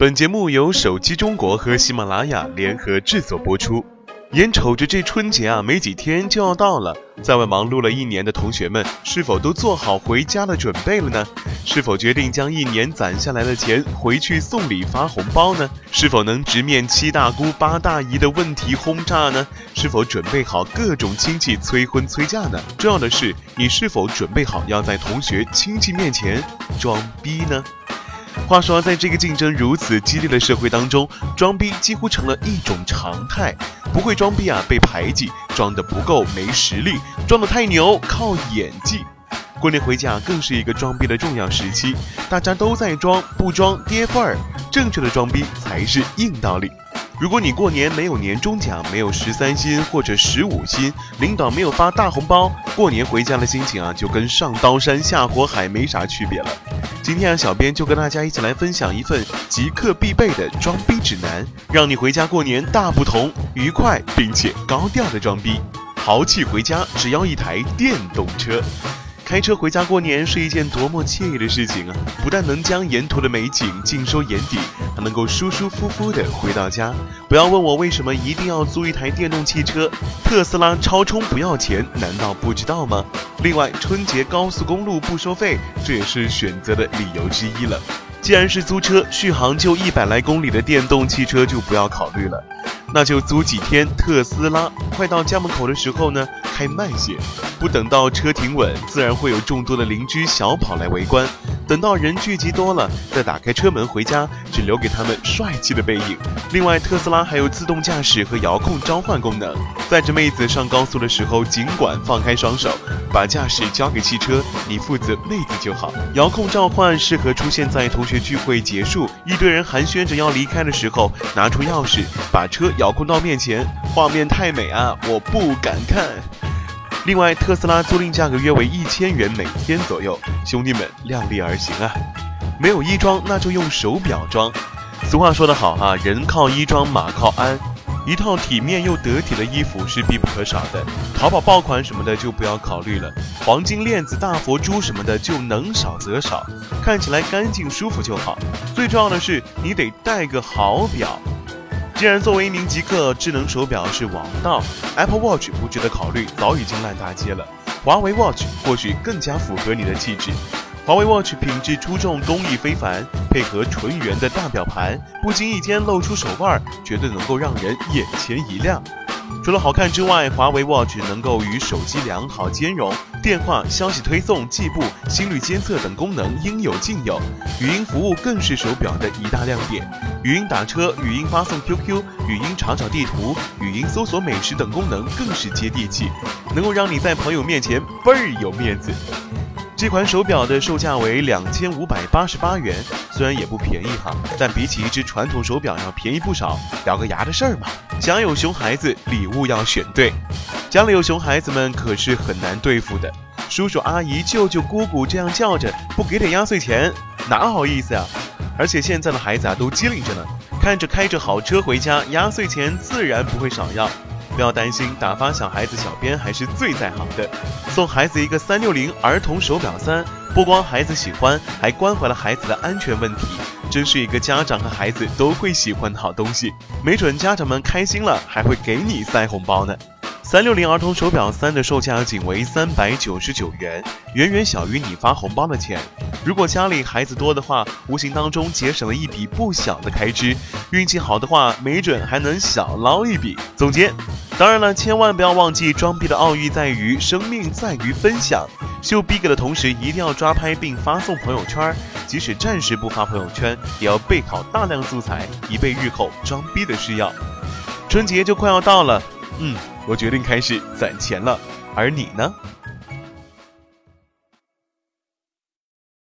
本节目由手机中国和喜马拉雅联合制作播出。眼瞅着这春节啊，没几天就要到了，在外忙碌了一年的同学们，是否都做好回家的准备了呢？是否决定将一年攒下来的钱回去送礼发红包呢？是否能直面七大姑八大姨的问题轰炸呢？是否准备好各种亲戚催婚催嫁呢？重要的是，你是否准备好要在同学亲戚面前装逼呢？话说，在这个竞争如此激烈的社会当中，装逼几乎成了一种常态。不会装逼啊，被排挤；装的不够，没实力；装的太牛，靠演技。过年回家更是一个装逼的重要时期，大家都在装，不装跌份儿。正确的装逼才是硬道理。如果你过年没有年终奖，没有十三薪或者十五薪，领导没有发大红包，过年回家的心情啊，就跟上刀山下火海没啥区别了。今天啊，小编就跟大家一起来分享一份即刻必备的装逼指南，让你回家过年大不同，愉快并且高调的装逼，豪气回家只要一台电动车。开车回家过年是一件多么惬意的事情啊！不但能将沿途的美景尽收眼底，还能够舒舒服服的回到家。不要问我为什么一定要租一台电动汽车，特斯拉超充不要钱，难道不知道吗？另外，春节高速公路不收费，这也是选择的理由之一了。既然是租车，续航就一百来公里的电动汽车就不要考虑了。那就租几天特斯拉，快到家门口的时候呢，开慢些，不等到车停稳，自然会有众多的邻居小跑来围观。等到人聚集多了，再打开车门回家，只留给他们帅气的背影。另外，特斯拉还有自动驾驶和遥控召唤功能，载着妹子上高速的时候，尽管放开双手，把驾驶交给汽车，你负责妹子就好。遥控召唤适合出现在同学聚会结束，一堆人寒暄着要离开的时候，拿出钥匙把车遥控到面前，画面太美啊，我不敢看。另外，特斯拉租赁价格约为一千元每天左右，兄弟们量力而行啊！没有衣装，那就用手表装。俗话说得好哈，人靠衣装，马靠鞍。一套体面又得体的衣服是必不可少的。淘宝爆款什么的就不要考虑了，黄金链子、大佛珠什么的就能少则少，看起来干净舒服就好。最重要的是，你得戴个好表。既然作为一名极客，智能手表是王道，Apple Watch 不值得考虑，早已经烂大街了。华为 Watch 或许更加符合你的气质。华为 Watch 品质出众，工艺非凡，配合纯圆的大表盘，不经意间露出手腕，绝对能够让人眼前一亮。除了好看之外，华为 Watch 能够与手机良好兼容，电话、消息推送、计步、心率监测等功能应有尽有，语音服务更是手表的一大亮点。语音打车、语音发送 QQ、语音查找地图、语音搜索美食等功能更是接地气，能够让你在朋友面前倍儿有面子。这款手表的售价为两千五百八十八元，虽然也不便宜哈，但比起一只传统手表要便宜不少。咬个牙的事儿嘛。家有熊孩子，礼物要选对。家里有熊孩子们可是很难对付的，叔叔阿姨、舅舅姑姑这样叫着，不给点压岁钱，哪好意思呀？而且现在的孩子啊都机灵着呢，看着开着好车回家，压岁钱自然不会少要。不要担心，打发小孩子，小编还是最在行的。送孩子一个三六零儿童手表三，不光孩子喜欢，还关怀了孩子的安全问题，真是一个家长和孩子都会喜欢的好东西。没准家长们开心了，还会给你塞红包呢。三六零儿童手表三的售价仅为三百九十九元，远远小于你发红包的钱。如果家里孩子多的话，无形当中节省了一笔不小的开支。运气好的话，没准还能小捞一笔。总结，当然了，千万不要忘记，装逼的奥义在于生命在于分享。秀逼格的同时，一定要抓拍并发送朋友圈。即使暂时不发朋友圈，也要备好大量素材，以备日后装逼的需要。春节就快要到了，嗯。我决定开始攒钱了，而你呢？